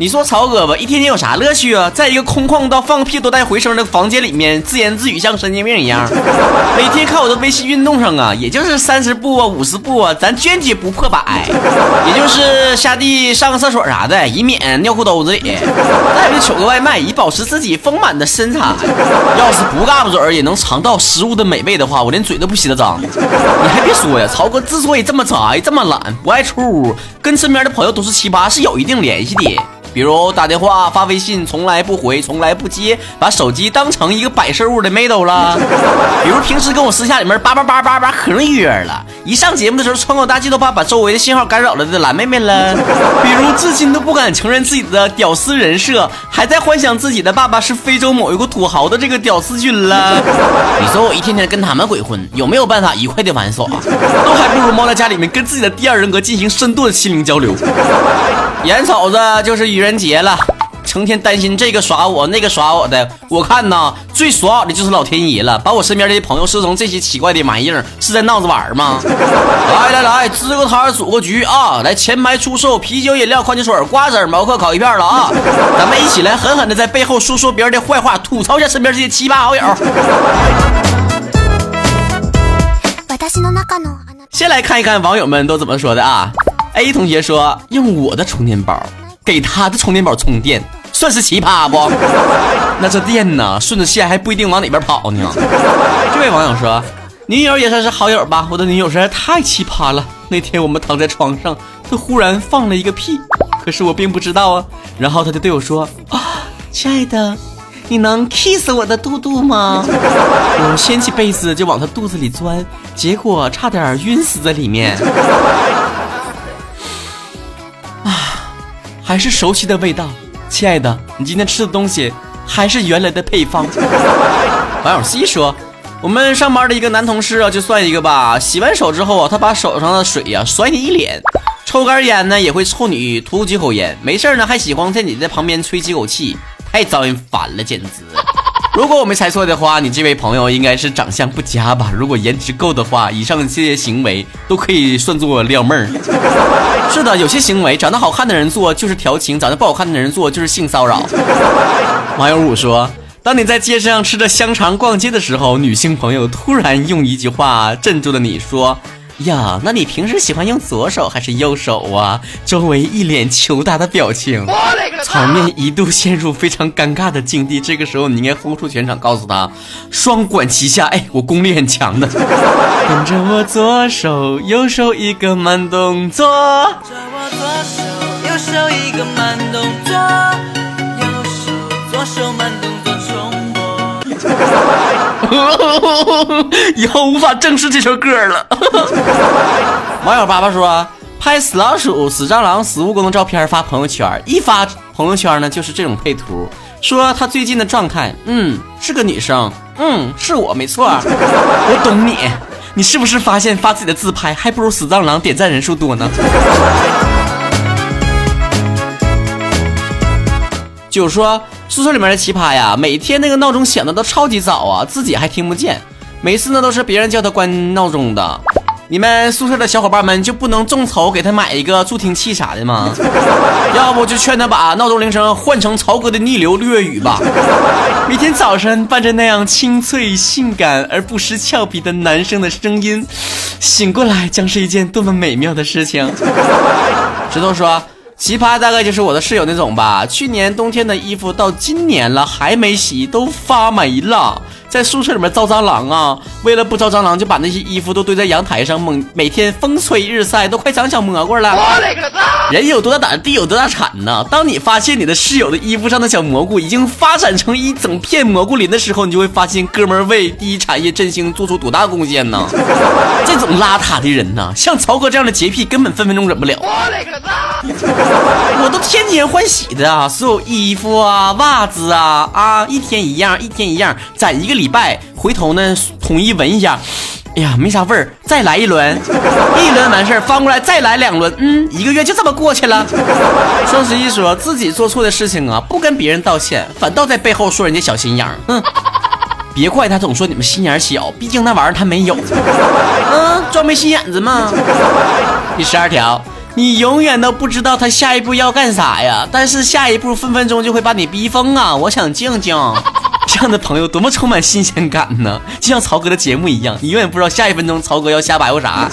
你说曹哥吧，一天天有啥乐趣啊？在一个空旷到放屁都带回声的房间里面，自言自语像神经病一样。每天看我的微信运动上啊，也就是三十步啊、五十步啊，咱坚决不破百，也就是下地上个厕所啥的，以免尿裤兜子里。再不就取个外卖，以保持自己丰满的身材。要是不嘎巴嘴儿也能尝到食物的美味的话，我连嘴都不洗得脏。你还别说呀，曹哥之所以这么宅、这么懒、不爱出屋，跟身边的朋友都是奇葩是有一定联系的。比如打电话、发微信从来不回、从来不接，把手机当成一个摆设物的妹都了。比如平时跟我私下里面叭叭叭叭叭可能约了，一上节目的时候穿高大气都怕把周围的信号干扰了的蓝妹妹了。比如至今都不敢承认自己的屌丝人设，还在幻想自己的爸爸是非洲某一个土豪的这个屌丝君了。你说我一天天跟他们鬼混，有没有办法愉快的玩耍？都还不如猫在家里面跟自己的第二人格进行深度的心灵交流。眼瞅着就是愚人节了，成天担心这个耍我那个耍我的，我看呐，最耍我的就是老天爷了，把我身边这些朋友设成这些奇怪的玩意儿，是在闹着玩吗？来来来，支个摊组个局啊！来前排出售啤酒、饮料、矿泉水、瓜子、毛克、烤鱼片了啊！咱们一起来狠狠的在背后说说别人的坏话，吐槽一下身边这些奇葩好友。私の中のあなた先来看一看网友们都怎么说的啊 ！A 同学说用我的充电宝给他的充电宝充电，算是奇葩不？那这电呢，顺着线还不一定往哪边跑呢。这位网友说，女友也算是好友吧，我的女友实在太奇葩了。那天我们躺在床上，她忽然放了一个屁，可是我并不知道啊。然后她就对我说啊，亲爱的。你能 kiss 我的肚肚吗？我掀起被子就往他肚子里钻，结果差点晕死在里面。还是熟悉的味道，亲爱的，你今天吃的东西还是原来的配方。网友 C 说，我们上班的一个男同事啊，就算一个吧，洗完手之后啊，他把手上的水呀甩你一脸，抽根烟呢也会冲你吐几口烟，没事呢还喜欢在你在旁边吹几口气。太招人烦了，简直！如果我没猜错的话，你这位朋友应该是长相不佳吧？如果颜值够的话，以上这些行为都可以算作撩妹儿。是的，有些行为长得好看的人做就是调情，长得不好看的人做就是性骚扰。网友五说：当你在街上吃着香肠逛街的时候，女性朋友突然用一句话镇住了你说。呀，那你平时喜欢用左手还是右手啊？周围一脸求答的表情，场面一度陷入非常尴尬的境地。这个时候，你应该轰出全场，告诉他双管齐下。哎，我功力很强的，跟着我左手右手一个慢动作。跟着我左手右手一个慢动作，以后无法正视这首歌了。网友爸爸说，拍死老鼠、死蟑螂、死蜈蚣的照片发朋友圈，一发朋友圈呢就是这种配图，说他最近的状态，嗯，是个女生，嗯，是我没错，我懂你，你是不是发现发自己的自拍还不如死蟑螂点赞人数多呢？就说。宿舍里面的奇葩呀，每天那个闹钟响的都超级早啊，自己还听不见。每次呢都是别人叫他关闹钟的。你们宿舍的小伙伴们就不能众筹给他买一个助听器啥的吗？要不就劝他把闹钟铃声换成曹哥的逆流掠雨吧。每天早晨伴着那样清脆、性感而不失俏皮的男生的声音，醒过来将是一件多么美妙的事情。石头说。奇葩大概就是我的室友那种吧，去年冬天的衣服到今年了还没洗，都发霉了。在宿舍里面招蟑螂啊，为了不招蟑螂，就把那些衣服都堆在阳台上，猛每天风吹日晒，都快长小蘑菇了。我勒个擦！人有多大胆，地有多大产呢？当你发现你的室友的衣服上的小蘑菇已经发展成一整片蘑菇林的时候，你就会发现哥们儿为第一产业振兴做出多大贡献呢？这种邋遢的人呢，像曹哥这样的洁癖根本分分钟忍不了。我勒个擦！我都天天换洗的啊，所有衣服啊、袜子啊啊，一天一样，一天一样，攒一个礼拜，回头呢统一闻一下，哎呀，没啥味儿，再来一轮，一轮完事儿，翻过来再来两轮，嗯，一个月就这么过去了。双十一说自己做错的事情啊，不跟别人道歉，反倒在背后说人家小心眼儿，嗯。别怪他总说你们心眼小，毕竟那玩意儿他没有。嗯，装没心眼子嘛。第十二条，你永远都不知道他下一步要干啥呀，但是下一步分分钟就会把你逼疯啊！我想静静。这样的朋友多么充满新鲜感呢？就像曹哥的节目一样，你永远不知道下一分钟曹哥要瞎白活啥。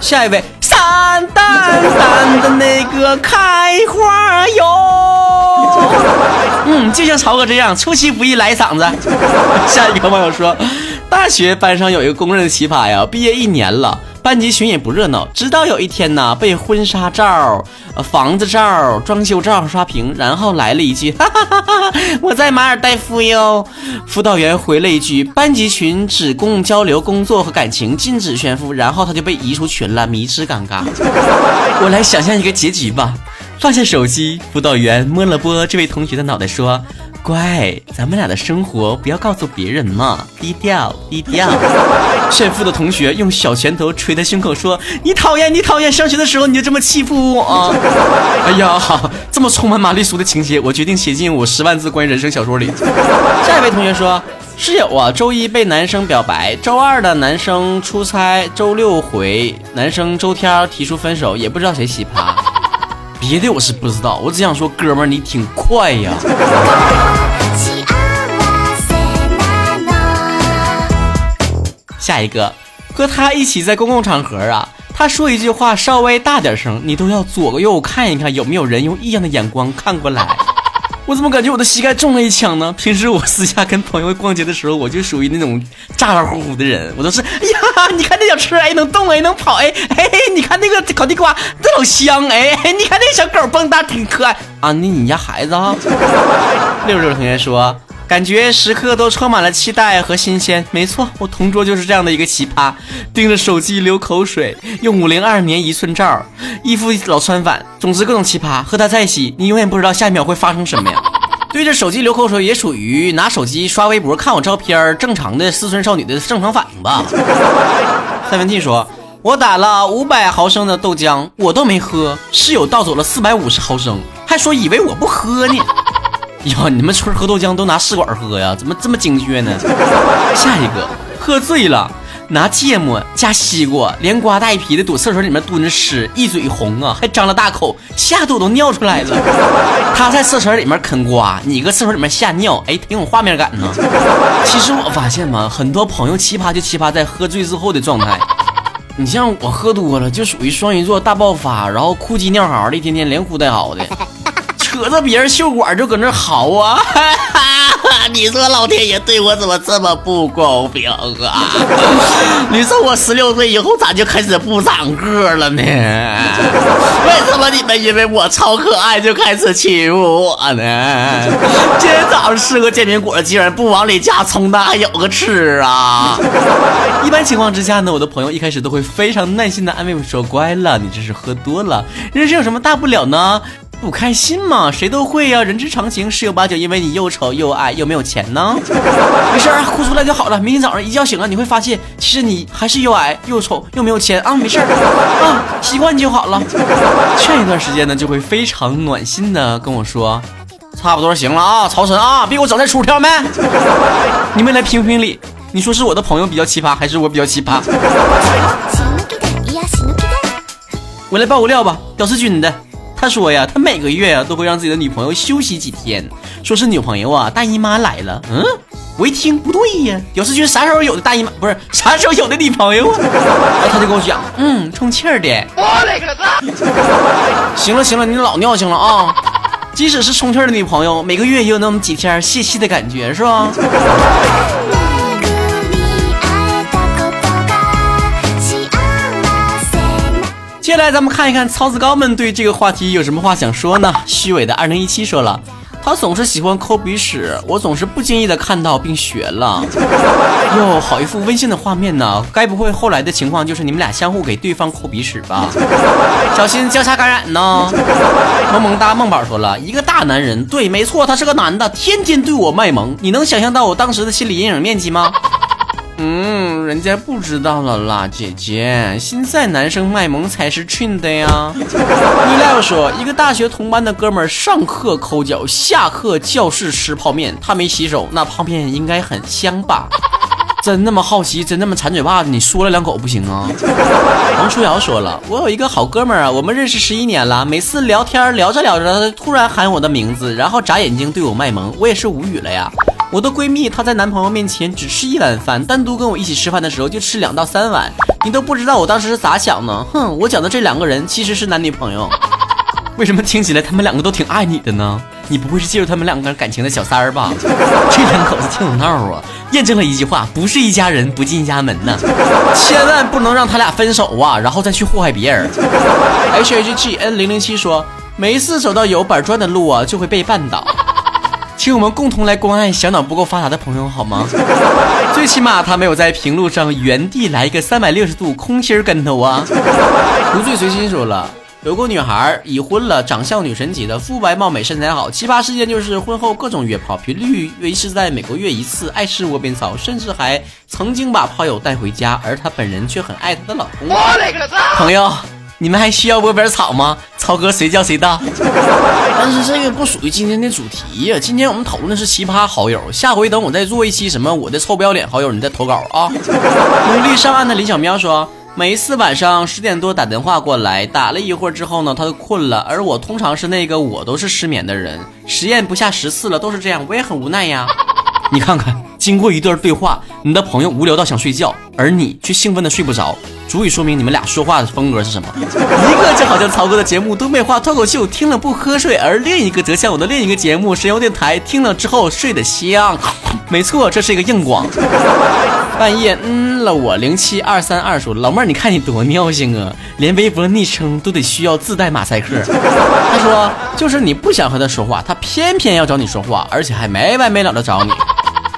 下一位，淡淡淡的那个开花哟。嗯，就像曹哥这样，出其不意来一嗓子。下一个网友说，大学班上有一个公认的奇葩呀，毕业一年了。班级群也不热闹，直到有一天呢，被婚纱照、房子照、装修照刷屏，然后来了一句：“ 哈哈哈哈我在马尔代夫哟。”辅导员回了一句：“班级群只供交流工作和感情，禁止炫富。”然后他就被移出群了，迷之尴尬。我来想象一个结局吧：放下手机，辅导员摸了摸这位同学的脑袋，说。乖，咱们俩的生活不要告诉别人嘛，低调低调。炫富的同学用小拳头捶他胸口说：“你讨厌，你讨厌！上学的时候你就这么欺负我。”哎呀，这么充满玛丽苏的情节，我决定写进我十万字关于人生小说里。下一位同学说：“室友啊，周一被男生表白，周二的男生出差，周六回，男生周天提出分手，也不知道谁奇葩。别的我是不知道，我只想说，哥们儿你挺快呀。”下一个，和他一起在公共场合啊，他说一句话稍微大点声，你都要左右看一看有没有人用异样的眼光看过来。我怎么感觉我的膝盖中了一枪呢？平时我私下跟朋友逛街的时候，我就属于那种咋咋呼呼的人，我都是，呀，你看那小车，哎，能动，哎，能跑，哎，嘿嘿，你看那个烤地瓜，这老香，哎，你看那个小狗蹦跶挺可爱啊，那你家孩子啊？六六同学说。感觉时刻都充满了期待和新鲜。没错，我同桌就是这样的一个奇葩，盯着手机流口水，用五零二年一寸照，衣服老穿反，总之各种奇葩。和他在一起，你永远不知道下一秒会发生什么呀。对着手机流口水也属于拿手机刷微博看我照片正常的思春少女的正常反应吧。赛文 T 说：“我打了五百毫升的豆浆，我都没喝，室友倒走了四百五十毫升，还说以为我不喝呢。” 哟，你们村喝豆浆都拿试管喝呀？怎么这么精确呢？下一个，喝醉了，拿芥末加西瓜，连瓜带皮的躲厕所里面蹲着吃，一嘴红啊，还张了大口，吓得我都尿出来了。他在厕所里面啃瓜，你搁厕所里面吓尿，哎，挺有画面感呢。其实我发现嘛，很多朋友奇葩就奇葩在喝醉之后的状态。你像我喝多了，就属于双鱼座大爆发，然后哭鸡尿嚎的，一天天连哭带嚎的。扯着别人袖管就搁那嚎啊！你说老天爷对我怎么这么不公平啊？你说我十六岁以后咋就开始不长个了呢？为什么你们因为我超可爱就开始欺负我呢？今天早上吃个煎饼果子，竟然不往里加葱，那还有个吃啊？一般情况之下呢，我的朋友一开始都会非常耐心的安慰我说：“乖了，你这是喝多了，人生有什么大不了呢？”不开心嘛，谁都会呀，人之常情。十有八九因为你又丑又矮又没有钱呢。没事啊，哭出来就好了。明天早上一觉醒了，你会发现，其实你还是又矮又丑又没有钱啊。没事儿啊，习惯就好了。劝一段时间呢，就会非常暖心的跟我说，差不多行了啊，曹晨啊，别给我整那出挑没？你们来评评理，你说是我的朋友比较奇葩，还是我比较奇葩？我来爆个料吧，屌丝君的。他说呀，他每个月呀都会让自己的女朋友休息几天，说是女朋友啊大姨妈来了。嗯，我一听不对呀，屌丝君啥时候有的大姨妈？不是啥时候有的女朋友啊？他就跟我讲，嗯，充气儿的。我勒个擦！行了行了，你老尿性了啊！即使是充气的女朋友，每个月也有那么几天泄气的感觉，是吧？接下来咱们看一看操子高们对这个话题有什么话想说呢？虚伪的二零一七说了，他总是喜欢抠鼻屎，我总是不经意的看到并学了。哟，好一副温馨的画面呢！该不会后来的情况就是你们俩相互给对方抠鼻屎吧？小心交叉感染呢！萌萌哒梦宝说了一个大男人，对，没错，他是个男的，天天对我卖萌，你能想象到我当时的心理阴影面积吗？嗯，人家不知道了啦，姐姐，现在男生卖萌才是 trend 的呀。一赖我说，一个大学同班的哥们儿上课抠脚，下课教室吃泡面，他没洗手，那泡面应该很香吧？真那么好奇，真那么馋嘴巴子，你说了两口不行啊？王书瑶说了，我有一个好哥们儿啊，我们认识十一年了，每次聊天聊着聊着，他突然喊我的名字，然后眨眼睛对我卖萌，我也是无语了呀。我的闺蜜她在男朋友面前只吃一碗饭，单独跟我一起吃饭的时候就吃两到三碗，你都不知道我当时是咋想的。哼，我讲的这两个人其实是男女朋友，为什么听起来他们两个都挺爱你的呢？你不会是介入他们两个感情的小三儿吧？这两口子挺有闹啊！验证了一句话：不是一家人不进一家门呐！千万不能让他俩分手啊，然后再去祸害别人。H H G N 零零七说，每一次走到有板砖的路啊，就会被绊倒。请我们共同来关爱小脑不够发达的朋友好吗？最起码他没有在平路上原地来一个三百六十度空心跟头啊！无罪随心说了。有个女孩已婚了，长相女神级的，肤白貌美，身材好。奇葩事件就是婚后各种约炮，频率维持在每个月一次，爱吃窝边草，甚至还曾经把炮友带回家，而她本人却很爱她的老公。我勒个朋友，你们还需要窝边草吗？超哥随叫随到。但是这个不属于今天的主题呀，今天我们讨论的是奇葩好友。下回等我再做一期什么我的臭不要脸好友，你再投稿啊。努力上岸的李小喵说。每一次晚上十点多打电话过来，打了一会儿之后呢，他就困了。而我通常是那个我都是失眠的人，实验不下十次了，都是这样，我也很无奈呀。你看看，经过一段对话，你的朋友无聊到想睡觉，而你却兴奋的睡不着，足以说明你们俩说话的风格是什么？一个就好像曹哥的节目《东北话脱口秀》，听了不瞌睡；而另一个则像我的另一个节目《神游电台》，听了之后睡得香。没错，这是一个硬广。半夜，嗯了，我零七二三二说，老妹儿，你看你多尿性啊，连微博昵称都得需要自带马赛克。他说，就是你不想和他说话，他偏偏要找你说话，而且还没完没了的找你。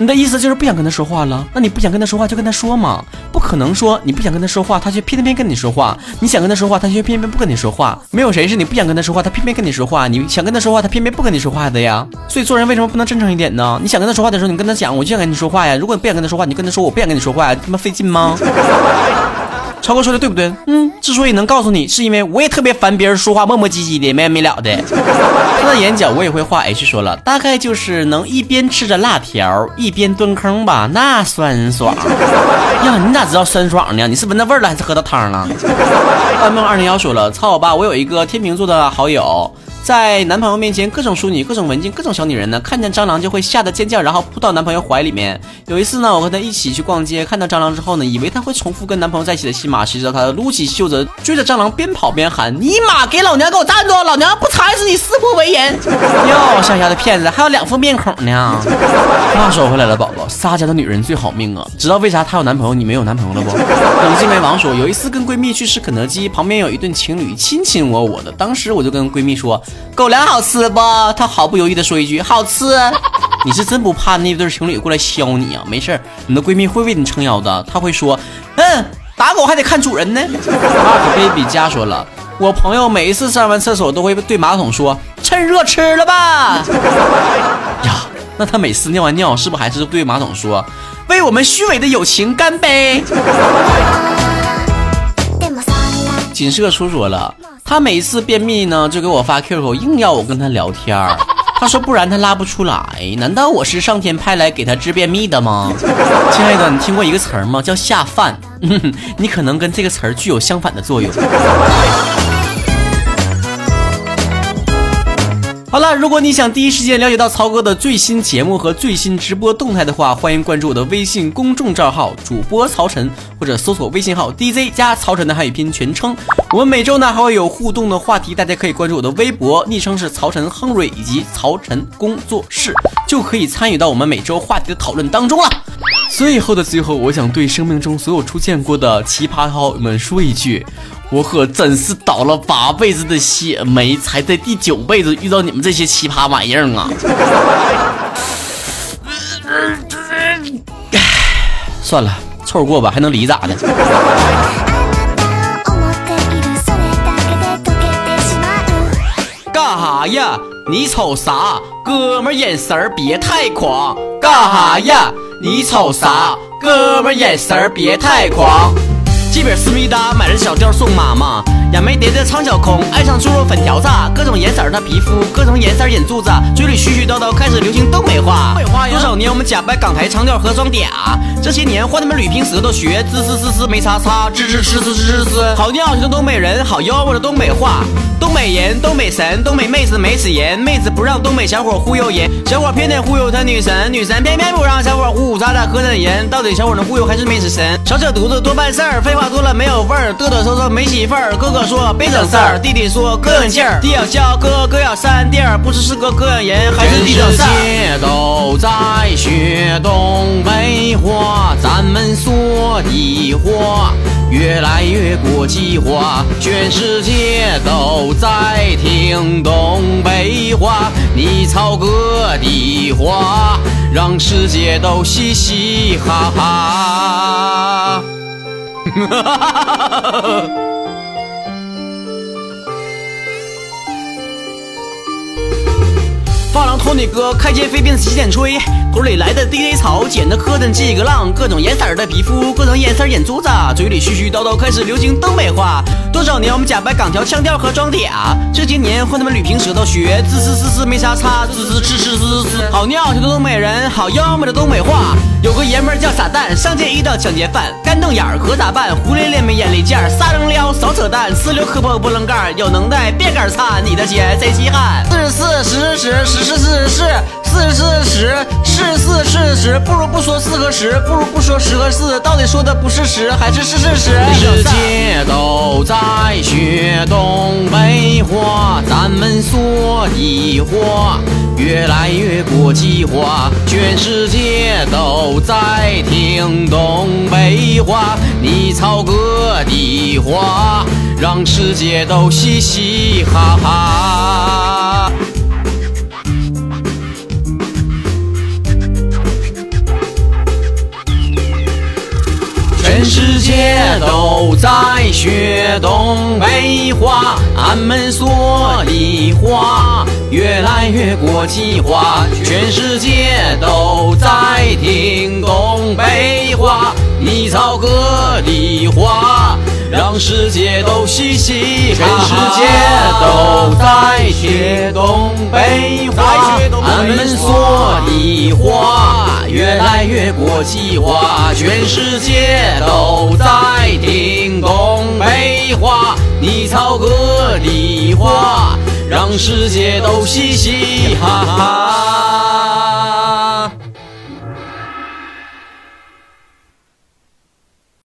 你的意思就是不想跟他说话了？那你不想跟他说话就跟他说嘛，不可能说你不想跟他说话，他却偏偏跟你说话；你想跟他说话，他却偏偏不跟你说话。没有谁是你不想跟他说话，他偏偏跟你说话；你想跟他说话，他偏偏不跟你说话的呀。所以做人为什么不能真诚一点呢？你想跟他说话的时候，你跟他讲，我就想跟你说话呀。如果你不想跟他说话，你就跟他说我不想跟你说话，他妈费劲吗？超哥说的对不对？嗯，之所以能告诉你，是因为我也特别烦别人说话磨磨唧唧的，没完没了的。他的眼角我也会画。H 说了，大概就是能一边吃着辣条一边蹲坑吧，那酸爽 呀！你咋知道酸爽呢？你是闻到味儿了还是喝到汤了？半梦二零幺说了，操我爸，我有一个天秤座的好友。在男朋友面前各种淑女、各种文静、各种小女人呢，看见蟑螂就会吓得尖叫，然后扑到男朋友怀里面。有一次呢，我和她一起去逛街，看到蟑螂之后呢，以为她会重复跟男朋友在一起的戏码，谁知道她撸起袖子追着蟑螂，边跑边喊：“尼玛，给老娘给我站住！老娘不踩死你撕破为人！” 哟，乡下的骗子，还有两副面孔呢。话说回来了，宝宝，撒娇的女人最好命啊！知道为啥她有男朋友，你没有男朋友了不？冷静为王说，有一次跟闺蜜去吃肯德基，旁边有一对情侣亲亲我我的，当时我就跟闺蜜说。狗粮好吃不？他毫不犹豫地说一句：“好吃。”你是真不怕那对情侣过来削你啊？没事你的闺蜜会为你撑腰的。她会说：“嗯，打狗还得看主人呢。” Mark Baby 家说了，我朋友每一次上完厕所都会对马桶说：“趁热吃了吧。”呀，那他每次尿完尿是不是还是对马桶说：“为我们虚伪的友情干杯？”锦社出说了。他每次便秘呢，就给我发 QQ，硬要我跟他聊天儿。他说不然他拉不出来。难道我是上天派来给他治便秘的吗？亲爱的，你听过一个词儿吗？叫下饭。你可能跟这个词儿具有相反的作用。了，如果你想第一时间了解到曹哥的最新节目和最新直播动态的话，欢迎关注我的微信公众账号主播曹晨，或者搜索微信号 DJ 加曹晨的汉语拼音全称。我们每周呢还会有互动的话题，大家可以关注我的微博，昵称是曹晨亨瑞以及曹晨工作室，就可以参与到我们每周话题的讨论当中了。最后的最后，我想对生命中所有出现过的奇葩好友们说一句。我可真是倒了八辈子的血霉，才在第九辈子遇到你们这些奇葩玩意儿啊！算了，凑合过吧，还能离咋的？干哈呀？你瞅啥？哥们眼神别太狂！干哈呀？你瞅啥？哥们眼神儿别太狂。西北思密达买了小调送妈妈，杨梅蝶的苍小空爱上猪肉粉条子，各种颜色儿的皮肤，各种颜色儿眼珠子，嘴里絮絮叨叨开始流行东北话。多少年我们假扮港台腔调和装嗲，这些年换他们捋平舌头学滋滋滋滋没叉叉，吱吱吱吱吱吱。好尿性的东北人，好妖味的东北话，东北人，东北神，东北妹子没死人，妹子不让东北小伙忽悠人，小伙偏得忽悠他女神，女神偏偏不让小伙呼呼喳喳喝点人，到底小伙能忽悠还是没死神？少扯犊子多办事儿，废话多了没有味儿，嘚嘚瑟瑟没媳妇儿。哥哥说别整事儿，弟弟说哥有劲儿，弟要笑哥哥要扇弟儿，不知是个膈应人还是弟整事儿。界都在学东北话，咱们说的话越来越国际化，全世界都在听东北话。你操哥的话，让世界都嘻嘻哈哈哈。发廊托尼哥开街飞鞭洗剪吹，头里来的 DJ 草剪的磕碜几个浪，各种颜色的皮肤，各种颜色眼珠子，嘴里絮絮叨叨开始流行东北话。多少年我们假扮港条腔调和装嗲，这些年换他们捋平舌头学滋滋滋滋没啥差，滋滋滋滋滋滋。好尿性的东北人，好妖媚的东北话。有个爷们儿叫傻蛋，上街遇到抢劫犯，干瞪眼儿可咋办？胡咧咧没眼力见儿，撒扔撩少扯淡，呲溜磕破波棱盖儿，有能耐别杆儿擦，你的钱谁稀罕？四十四十十十十四十四。四十四十，是四是十，不如不说四和十，不如不说十和四，到底说的不是十还是是是十？世界都在学东北话，咱们说的话越来越国际化，全世界都在听东北话。你操哥的话，让世界都嘻嘻哈哈。全世界都在学东北话，俺们说的话越来越国际化，全世界都在听东北话。你操哥的话，让世界都嘻嘻哈哈。全世界都在学东北话，俺们说的话越来越国际化，全世界都在听东北话。你操哥的话，让世界都嘻嘻哈哈。